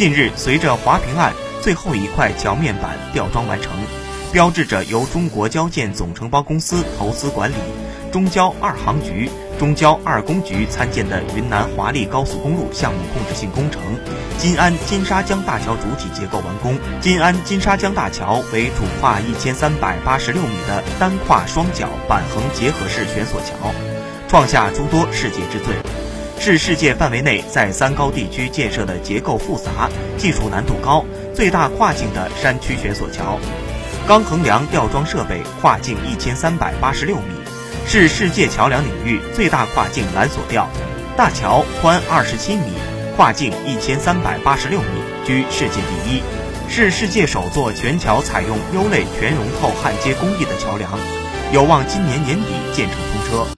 近日，随着华平岸最后一块桥面板吊装完成，标志着由中国交建总承包公司投资管理、中交二航局、中交二工局参建的云南华丽高速公路项目控制性工程金安金沙江大桥主体结构完工。金安金沙江大桥为主跨一千三百八十六米的单跨双角板横结合式悬索桥，创下诸多世界之最。是世界范围内在三高地区建设的结构复杂、技术难度高、最大跨境的山区悬索桥。钢横梁吊装设备跨径一千三百八十六米，是世界桥梁领域最大跨境缆索吊。大桥宽二十七米，跨径一千三百八十六米，居世界第一，是世界首座全桥采用优类全熔透焊接工艺的桥梁，有望今年年底建成通车。